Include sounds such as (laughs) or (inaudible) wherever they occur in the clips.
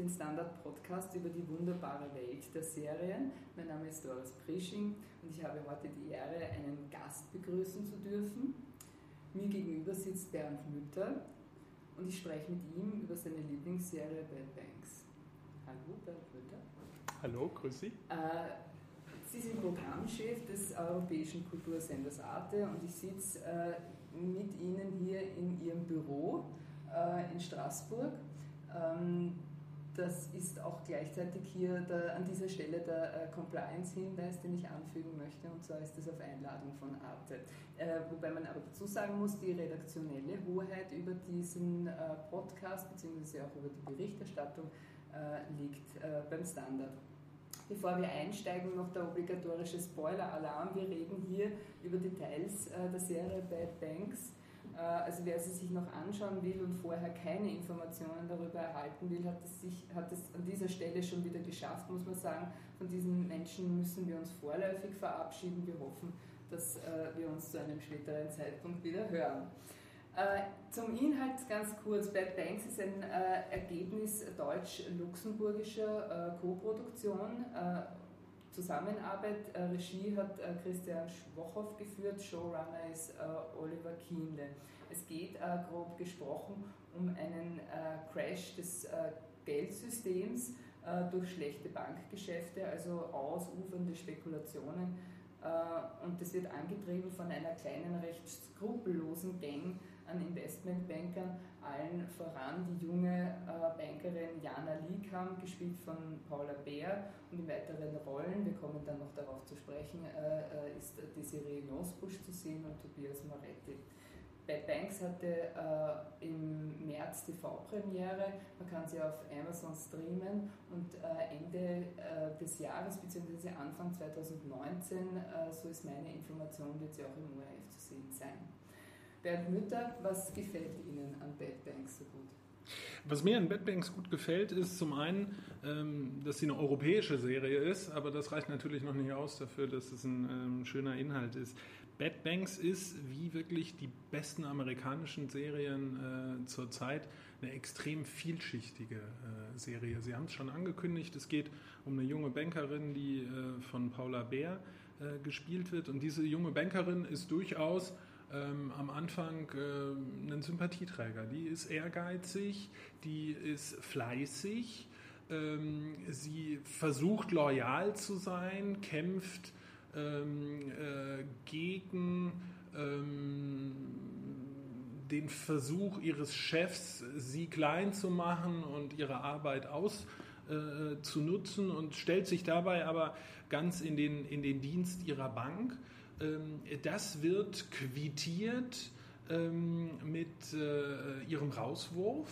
den Standard-Podcast über die wunderbare Welt der Serien. Mein Name ist Doris Prisching und ich habe heute die Ehre, einen Gast begrüßen zu dürfen. Mir gegenüber sitzt Bernd Mütter und ich spreche mit ihm über seine Lieblingsserie Bad Banks. Hallo, Bernd Mütter. Hallo, grüß Sie. Äh, Sie sind Programmchef des europäischen Kultursenders Arte und ich sitze äh, mit Ihnen hier in Ihrem Büro äh, in Straßburg. Ähm, das ist auch gleichzeitig hier der, an dieser Stelle der äh, Compliance-Hinweis, den ich anfügen möchte, und zwar ist das auf Einladung von Arte. Äh, wobei man aber dazu sagen muss, die redaktionelle Hoheit über diesen äh, Podcast bzw. auch über die Berichterstattung liegt beim Standard. Bevor wir einsteigen, noch der obligatorische Spoiler-Alarm. Wir reden hier über Details der Serie Bad Banks. Äh, also wer sie sich noch anschauen will und vorher keine Informationen darüber erhalten will, hat es, sich, hat es an dieser Stelle schon wieder geschafft, muss man sagen. Von diesen Menschen müssen wir uns vorläufig verabschieden. Wir hoffen, dass äh, wir uns zu einem späteren Zeitpunkt wieder hören. Äh, zum Inhalt ganz kurz. Bad Banks ist ein Ergebnis deutsch-luxemburgischer Co-Produktion. Äh, Zusammenarbeit, äh, Regie hat äh, Christian Schwochow geführt, Showrunner ist Oliver Kienle. Es geht grob gesprochen um einen Crash des Geldsystems durch schlechte Bankgeschäfte, also ausufernde Spekulationen und das wird angetrieben von einer kleinen, recht skrupellosen Gang an Investmentbankern, allen voran die junge äh, Bankerin Jana Liekam, gespielt von Paula Bär und in weiteren Rollen, wir kommen dann noch darauf zu sprechen, äh, äh ist Desiree Nosbusch zu sehen und Tobias Moretti. Bad Banks hatte äh, im März TV-Premiere, man kann sie auf Amazon streamen und äh, Ende äh, des Jahres bzw. Anfang 2019, äh, so ist meine Information, wird sie auch im ORF zu sehen sein. Bernd Mütter, was gefällt Ihnen an Bad Banks so gut? Was mir an Bad Banks gut gefällt, ist zum einen, ähm, dass sie eine europäische Serie ist, aber das reicht natürlich noch nicht aus dafür, dass es ein ähm, schöner Inhalt ist. Bad Banks ist, wie wirklich die besten amerikanischen Serien äh, zurzeit, eine extrem vielschichtige äh, Serie. Sie haben es schon angekündigt, es geht um eine junge Bankerin, die äh, von Paula Bär gespielt wird. Und diese junge Bankerin ist durchaus ähm, am Anfang äh, einen Sympathieträger. Die ist ehrgeizig, die ist fleißig, ähm, sie versucht loyal zu sein, kämpft ähm, äh, gegen ähm, den Versuch ihres Chefs, sie klein zu machen und ihre Arbeit aus äh, und stellt sich dabei aber ganz in den, in den Dienst ihrer Bank. Ähm, das wird quittiert ähm, mit äh, ihrem Rauswurf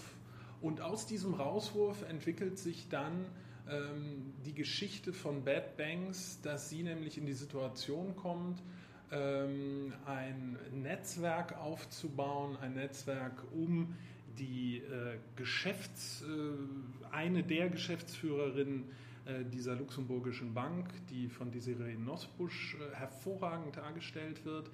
und aus diesem Rauswurf entwickelt sich dann ähm, die Geschichte von Bad Banks, dass sie nämlich in die Situation kommt, ein Netzwerk aufzubauen, ein Netzwerk um die äh, Geschäfts, äh, eine der Geschäftsführerinnen äh, dieser luxemburgischen Bank, die von Desiree Nosbusch äh, hervorragend dargestellt wird.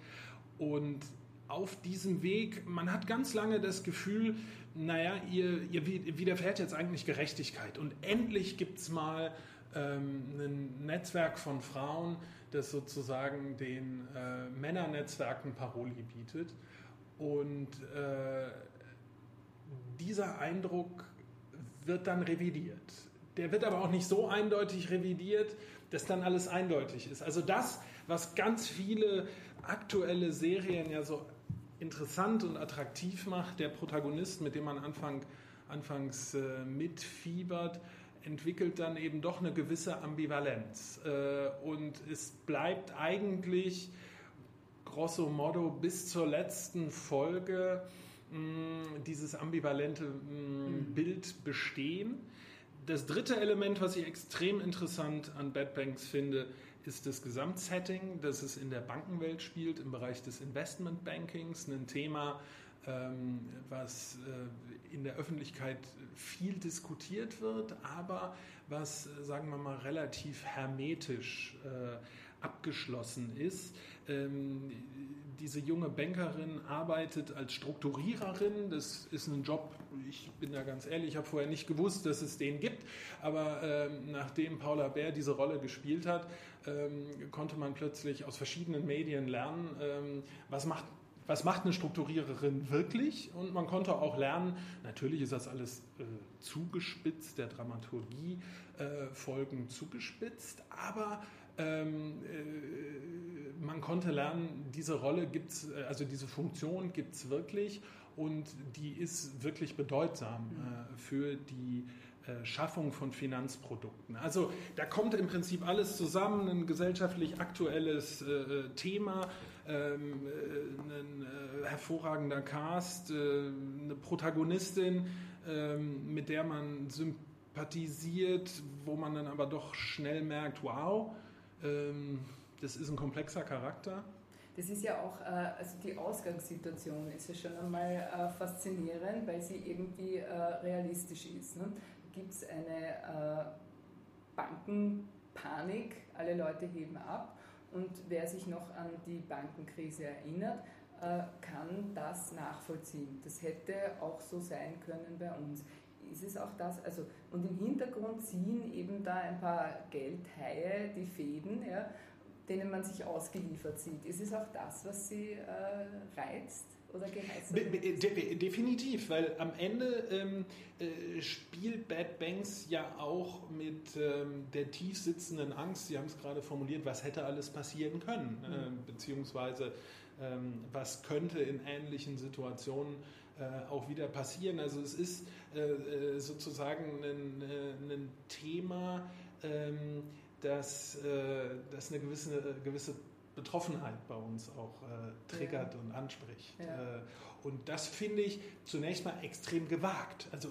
Und auf diesem Weg, man hat ganz lange das Gefühl, naja, ihr, ihr widerfährt jetzt eigentlich Gerechtigkeit und endlich gibt es mal ähm, ein Netzwerk von Frauen, das sozusagen den äh, Männernetzwerken Paroli bietet. Und äh, dieser Eindruck wird dann revidiert. Der wird aber auch nicht so eindeutig revidiert, dass dann alles eindeutig ist. Also das, was ganz viele aktuelle Serien ja so interessant und attraktiv macht, der Protagonist, mit dem man Anfang, anfangs äh, mitfiebert, entwickelt dann eben doch eine gewisse Ambivalenz. Äh, und es bleibt eigentlich grosso modo bis zur letzten Folge mh, dieses ambivalente mh, mhm. Bild bestehen. Das dritte Element, was ich extrem interessant an Bad Banks finde, ist das Gesamtsetting, dass es in der Bankenwelt spielt, im Bereich des Investmentbankings, ein Thema, ähm, was äh, in der Öffentlichkeit viel diskutiert wird, aber was, äh, sagen wir mal, relativ hermetisch äh, abgeschlossen ist. Ähm, diese junge Bankerin arbeitet als Strukturiererin. Das ist ein Job, ich bin da ganz ehrlich, ich habe vorher nicht gewusst, dass es den gibt. Aber ähm, nachdem Paula Bär diese Rolle gespielt hat, ähm, konnte man plötzlich aus verschiedenen Medien lernen, ähm, was macht was macht eine Strukturiererin wirklich? Und man konnte auch lernen, natürlich ist das alles äh, zugespitzt, der Dramaturgie äh, Folgen zugespitzt, aber ähm, äh, man konnte lernen, diese Rolle gibt es, äh, also diese Funktion gibt es wirklich und die ist wirklich bedeutsam äh, für die äh, Schaffung von Finanzprodukten. Also da kommt im Prinzip alles zusammen, ein gesellschaftlich aktuelles äh, Thema, ähm, ein hervorragender Cast, eine Protagonistin, ähm, mit der man sympathisiert, wo man dann aber doch schnell merkt, wow, das ist ein komplexer Charakter. Das ist ja auch, äh, also die Ausgangssituation ist ja schon einmal äh, faszinierend, weil sie irgendwie äh, realistisch ist. Ne? Gibt es eine Bankenpanik, alle Leute heben ab und wer sich noch an die Bankenkrise erinnert, kann das nachvollziehen. Das hätte auch so sein können bei uns ist es auch das, also und im Hintergrund ziehen eben da ein paar Geldhaie die Fäden, ja, denen man sich ausgeliefert sieht. Ist es auch das, was sie äh, reizt? Oder gereizt De definitiv, weil am Ende ähm, äh, spielt Bad Banks ja auch mit ähm, der tief sitzenden Angst, Sie haben es gerade formuliert, was hätte alles passieren können, mhm. äh, beziehungsweise ähm, was könnte in ähnlichen Situationen äh, auch wieder passieren. Also es ist äh, äh, sozusagen ein, ein Thema, ähm, das, das eine gewisse, gewisse Betroffenheit bei uns auch äh, triggert ja. und anspricht. Ja. Äh, und das finde ich zunächst mal extrem gewagt. Also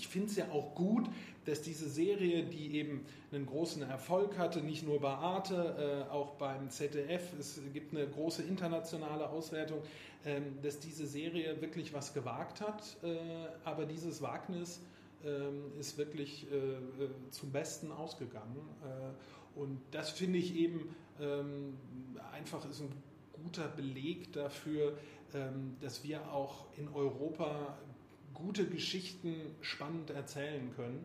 ich finde es ja auch gut, dass diese Serie, die eben einen großen Erfolg hatte, nicht nur bei Arte, äh, auch beim ZDF, es gibt eine große internationale Auswertung, ähm, dass diese Serie wirklich was gewagt hat, äh, aber dieses Wagnis ähm, ist wirklich äh, äh, zum Besten ausgegangen. und das finde ich eben ähm, einfach ist ein guter Beleg dafür, dass wir auch in Europa gute Geschichten spannend erzählen können.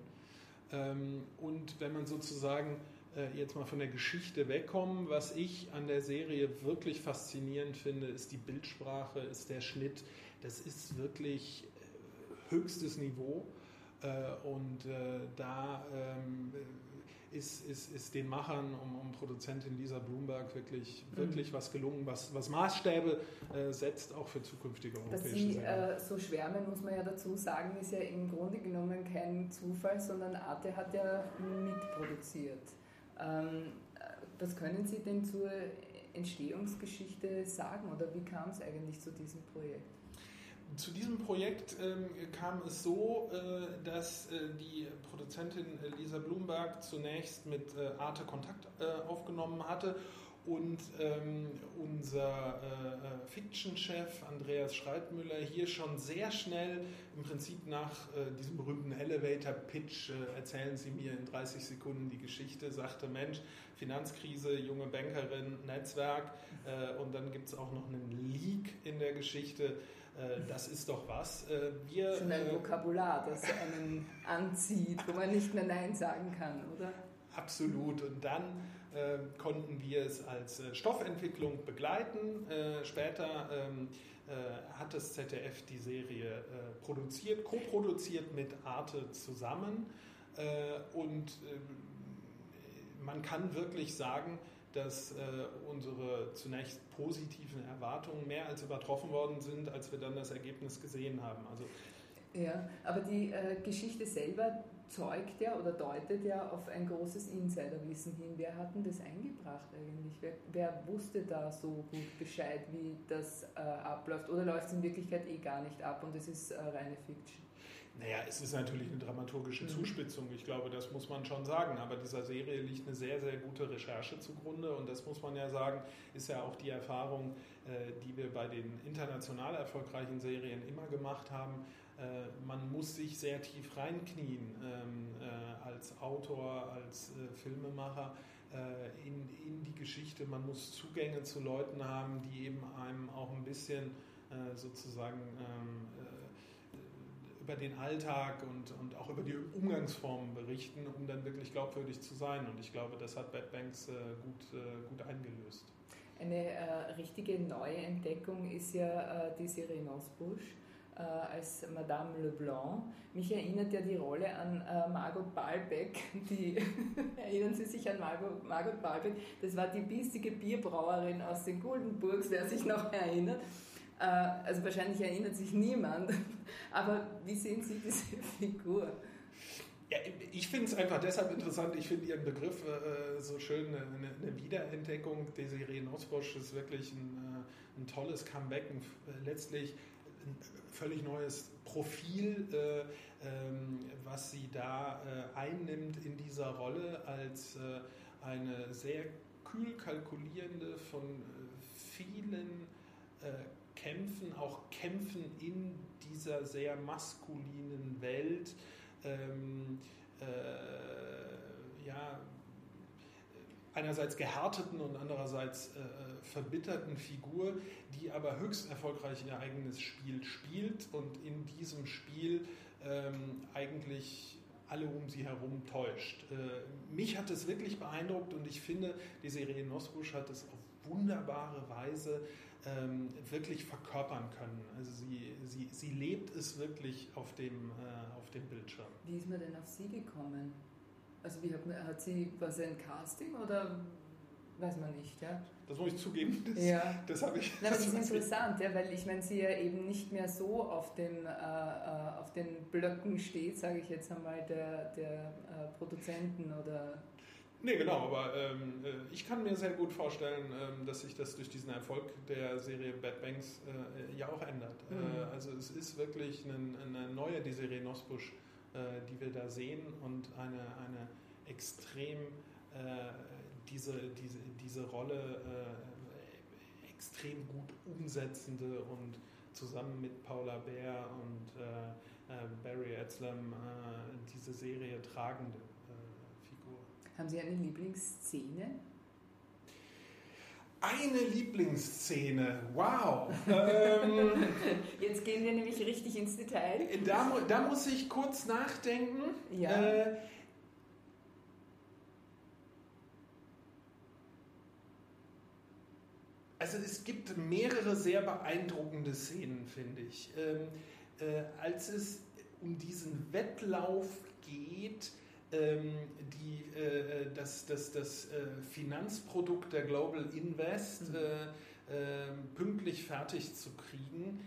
und wenn man sozusagen äh, jetzt mal von der Geschichte wegkommen. Was ich an der Serie wirklich faszinierend finde, ist die Bildsprache, ist der Schnitt. Das ist wirklich äh, höchstes Niveau. Äh, und da ähm, ist, ist, ist den Machern um, um Produzentin Lisa Bloomberg wirklich, mhm. wirklich was gelungen, was, was Maßstäbe äh, setzt, auch für zukünftige europäische Dass Sie äh, so schwärmen, muss man ja dazu sagen, ist ja im Grunde genommen kein Zufall, sondern Arte hat ja mitproduziert. Ähm, was können Sie denn zur Entstehungsgeschichte sagen oder wie kam es eigentlich zu diesem Projekt? Zu diesem Projekt ähm, kam es so, äh, dass äh, die Produzentin Lisa Blumberg zunächst mit äh, Arte Kontakt äh, aufgenommen hatte und ähm, unser äh, Fiction-Chef Andreas Schreitmüller hier schon sehr schnell, im Prinzip nach äh, diesem berühmten Elevator-Pitch, äh, erzählen Sie mir in 30 Sekunden die Geschichte, sagte Mensch, Finanzkrise, junge Bankerin, Netzwerk äh, und dann gibt es auch noch einen Leak in der Geschichte. Äh, das ist doch was. Äh, wir, Schon ein Vokabular, das einen anzieht, wo man nicht mehr Nein sagen kann, oder? Absolut. Und dann äh, konnten wir es als äh, Stoffentwicklung begleiten. Äh, später ähm, äh, hat das ZDF die Serie äh, produziert, co-produziert mit Arte zusammen. Äh, und ähm, man kann wirklich sagen, dass unsere zunächst positiven Erwartungen mehr als übertroffen worden sind, als wir dann das Ergebnis gesehen haben. Also ja, aber die äh, Geschichte selber, zeugt ja oder deutet ja auf ein großes Insiderwissen hin. Wer hat denn das eingebracht eigentlich? Wer, wer wusste da so gut Bescheid, wie das äh, abläuft? Oder läuft es in Wirklichkeit eh gar nicht ab und es ist äh, reine Fiction? Naja, es ist natürlich eine dramaturgische mhm. Zuspitzung, ich glaube, das muss man schon sagen. Aber dieser Serie liegt eine sehr, sehr gute Recherche zugrunde und das muss man ja sagen, ist ja auch die Erfahrung, äh, die wir bei den international erfolgreichen Serien immer gemacht haben man muss sich sehr tief reinknien ähm, äh, als Autor, als äh, Filmemacher, äh, in, in die Geschichte. Man muss Zugänge zu Leuten haben, die eben einem auch ein bisschen äh, sozusagen ähm, äh, über den Alltag und, und auch über die Umgangsformen berichten, um dann wirklich glaubwürdig zu sein. Und ich glaube, das hat Bad Banks äh, gut, äh, gut eingelöst. Eine äh, richtige neue Entdeckung ist ja äh, die Serie Nosbusch äh, als Madame Leblanc. Mich erinnert ja die Rolle an äh, Margot Balbeck. (laughs) Die, (laughs) erinnern Sie sich an Margot, Margot Balbeck? Das war die biestige Bierbrauerin aus den Guldenburgs, wer sich noch erinnert. Äh, also wahrscheinlich erinnert sich niemand. (laughs) Aber wie sehen Sie diese Figur? Ja, ich finde es einfach deshalb interessant. Ich finde Ihren Begriff äh, so schön, eine, eine Wiederentdeckung. Desiree Nosbosch ist wirklich ein, äh, ein tolles Comeback. Äh, letztlich völlig neues Profil, äh, ähm, was sie da äh, einnimmt in dieser Rolle als äh, eine sehr kühl kalkulierende von vielen Kämpfen, auch Kämpfen in dieser sehr maskulinen Welt. Ähm, äh, ja, einerseits gehärteten und andererseits äh, verbitterten Figur, die aber höchst erfolgreich ihr eigenes Spiel spielt und in diesem Spiel ähm, eigentlich alle um sie herum täuscht. Äh, mich hat es wirklich beeindruckt und ich finde, die Serie Nosbusch hat es auf wunderbare Weise ähm, wirklich verkörpern können. Also sie, sie, sie lebt es wirklich auf dem, äh, auf dem Bildschirm. Wie ist man denn auf sie gekommen? Also wie hat, hat sie, was ein Casting oder weiß man nicht, ja? Das muss ich zugeben, (laughs) das, ja. das habe ich. Na, das ist (laughs) interessant, ja, weil ich meine, sie ja eben nicht mehr so auf den, äh, äh auf den Blöcken steht, sage ich jetzt einmal, der, der äh, Produzenten oder Nee, genau, aber ähm, äh, ich kann mir sehr gut vorstellen, ähm, dass sich das durch diesen Erfolg der Serie Bad Banks äh, ja auch ändert. Mhm. Äh, also es ist wirklich eine, eine neue, die Serie Nosbusch, die wir da sehen und eine, eine extrem äh, diese, diese, diese Rolle äh, extrem gut umsetzende und zusammen mit Paula Bär und Barry Etzlam diese Serie tragende. Haben Sie eine Lieblingsszene? Eine Lieblingsszene, wow. ähm, (laughs) Jetzt gehen wir nämlich richtig ins Detail. Da, da muss ich kurz nachdenken. Ja. Äh, also es gibt mehrere sehr beeindruckende Szenen, finde ich. Ähm, äh, als es um diesen Wettlauf geht, die, äh, das, das, das äh, Finanzprodukt der Global Invest mhm. äh, ähm, pünktlich fertig zu kriegen.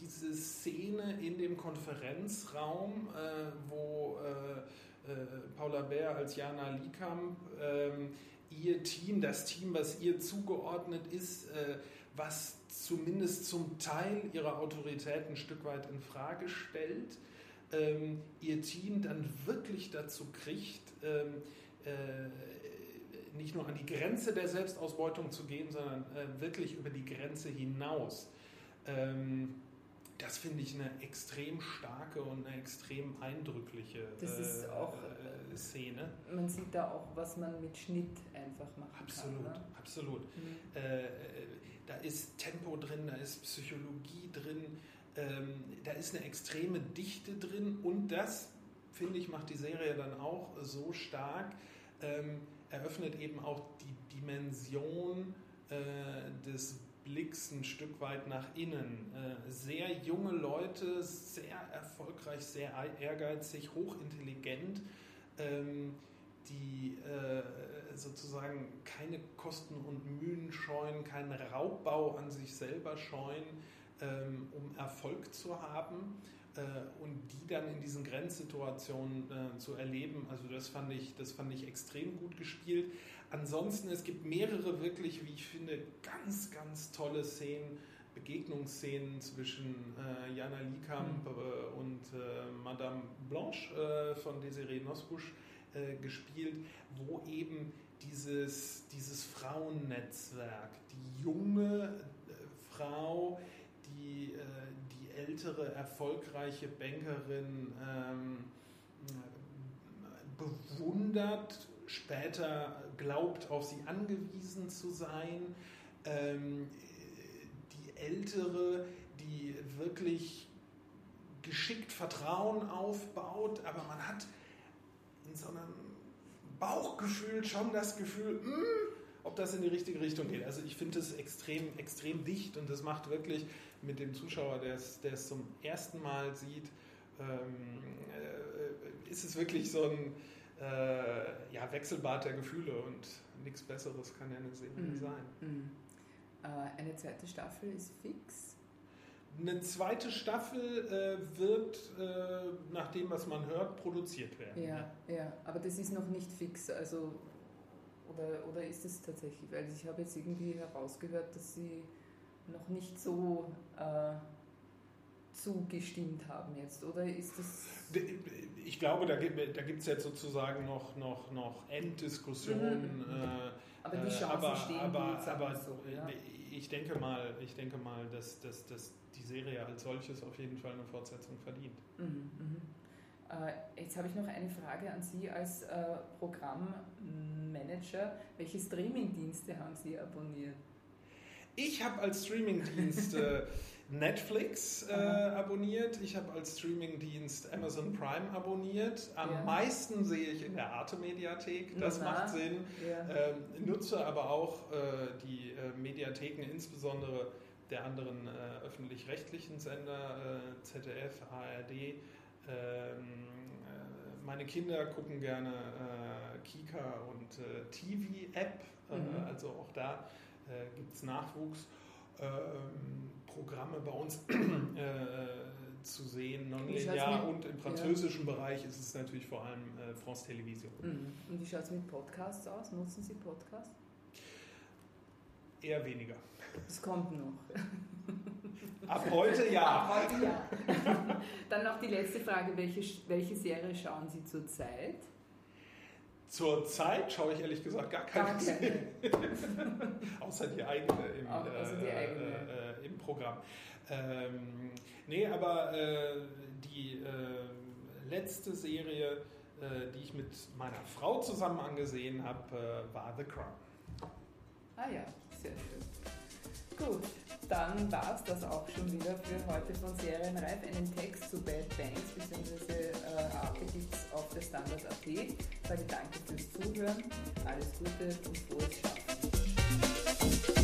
Diese Szene in dem Konferenzraum, äh, wo äh, äh, Paula Bär als Jana Liekamp ähm, ihr Team, das Team, was ihr zugeordnet ist, was zumindest zum Teil ihre Autorität ein Stück weit in Frage stellt, ähm, ihr Team dann wirklich dazu kriegt, ähm, äh, nicht nur an die Grenze der Selbstausbeutung zu gehen, sondern äh, wirklich über die Grenze hinaus. Ähm, das finde ich eine extrem starke und eine extrem eindrückliche äh, auch, äh, Szene. Man sieht da auch, was man mit Schnitt einfach machen absolut, kann. Ne? Absolut, mhm. Äh, da ist Tempo drin, da ist Psychologie drin, ähm, da ist eine extreme Dichte drin und das, finde ich, macht die Serie dann auch so stark, ähm, eröffnet eben auch die Dimension äh, des Blicks ein Stück weit nach innen. Äh, sehr junge Leute, sehr erfolgreich, sehr ehrgeizig, hochintelligent, ähm, die äh, sozusagen keine Kosten und Mühen scheuen, keinen Raubbau an sich selber scheuen ähm, um Erfolg zu haben äh, und die dann in diesen Grenzsituationen äh, zu erleben. Also das fand ich, das fand ich extrem gut gespielt. Ansonsten, es gibt mehrere wirklich, wie ich finde, ganz, ganz tolle Szenen, Begegnungsszenen zwischen äh, Jana Liekamp mhm. äh, und äh, Madame Blanche äh, von Desiree Nosbusch gespielt, wo eben dieses, dieses Frauennetzwerk, die junge Frau, die, äh, die ältere, erfolgreiche Bankerin ähm, bewundert, später glaubt, auf sie angewiesen zu sein. Ähm, die ältere, die wirklich geschickt Vertrauen aufbaut, aber man hat in so einem Bauchgefühl schon das Gefühl, mh, hm, ob das in die richtige Richtung geht. Also ich finde es extrem, extrem dicht und das macht wirklich mit dem Zuschauer, der es, zum ersten Mal sieht, ähm, äh, ist es wirklich so ein äh, ja, Wechselbad der Gefühle und nichts Besseres kann ja eine Serie mm. sein. Mm. Äh, eine zweite Staffel ist fix. Eine zweite Staffel äh, wird, äh, nach dem, was man hört, produziert werden. Ja, ja, ja, aber das ist noch nicht fix. Also, oder, oder ist es tatsächlich? Weil ich habe jetzt irgendwie herausgehört, dass sie noch nicht so äh, zugestimmt haben jetzt, oder ist das... Ich glaube, da gibt es jetzt sozusagen noch, noch, noch Enddiskussionen. Mhm. Äh, aber die Chancen aber, stehen aber, gut, aber so, ja. ich denke mal, ich denke mal dass, dass, dass die Serie als solches auf jeden Fall eine Fortsetzung verdient. Mhm, mhm. Äh, jetzt habe ich noch eine Frage an Sie als äh, Programmmanager. Welche Streamingdienste haben Sie abonniert? Ich habe als Streamingdienst äh, (laughs) Netflix äh, abonniert, ich habe als Streamingdienst Amazon Prime abonniert. Am ja. meisten sehe ich in der Arte-Mediathek, das Na, macht Sinn. Ja. Ähm, nutze aber auch äh, die äh, Mediatheken, insbesondere der anderen äh, öffentlich-rechtlichen Sender, äh, ZDF, ARD. Ähm, äh, meine Kinder gucken gerne Kika und TV-App, mhm. also auch da gibt es Nachwuchs. Ähm, bei uns (clears throat) äh, zu sehen, nonlinear und im französischen ja. Bereich ist es natürlich vor allem äh, France Television. Mhm. Und wie schaut es mit Podcasts aus? Nutzen Sie Podcasts? Eher weniger. Es kommt noch. Ab heute ja. Ab heute ja. (laughs) Dann noch die letzte Frage. Welche, welche Serie schauen Sie zurzeit? Zurzeit schaue ich ehrlich gesagt gar keine. Gar keine. (laughs) Außer die eigene im, also die eigene. Äh, äh, im Programm. Ähm, nee, aber äh, die äh, letzte Serie, äh, die ich mit meiner Frau zusammen angesehen habe, äh, war The Crown. Ah ja, sehr schön. Gut, dann war es das auch schon wieder für heute von Serienreif. Einen Text zu Bad Banks bzw. Äh, Arte auf der Standard.at. Danke fürs Zuhören, alles Gute und frohes Schaffen.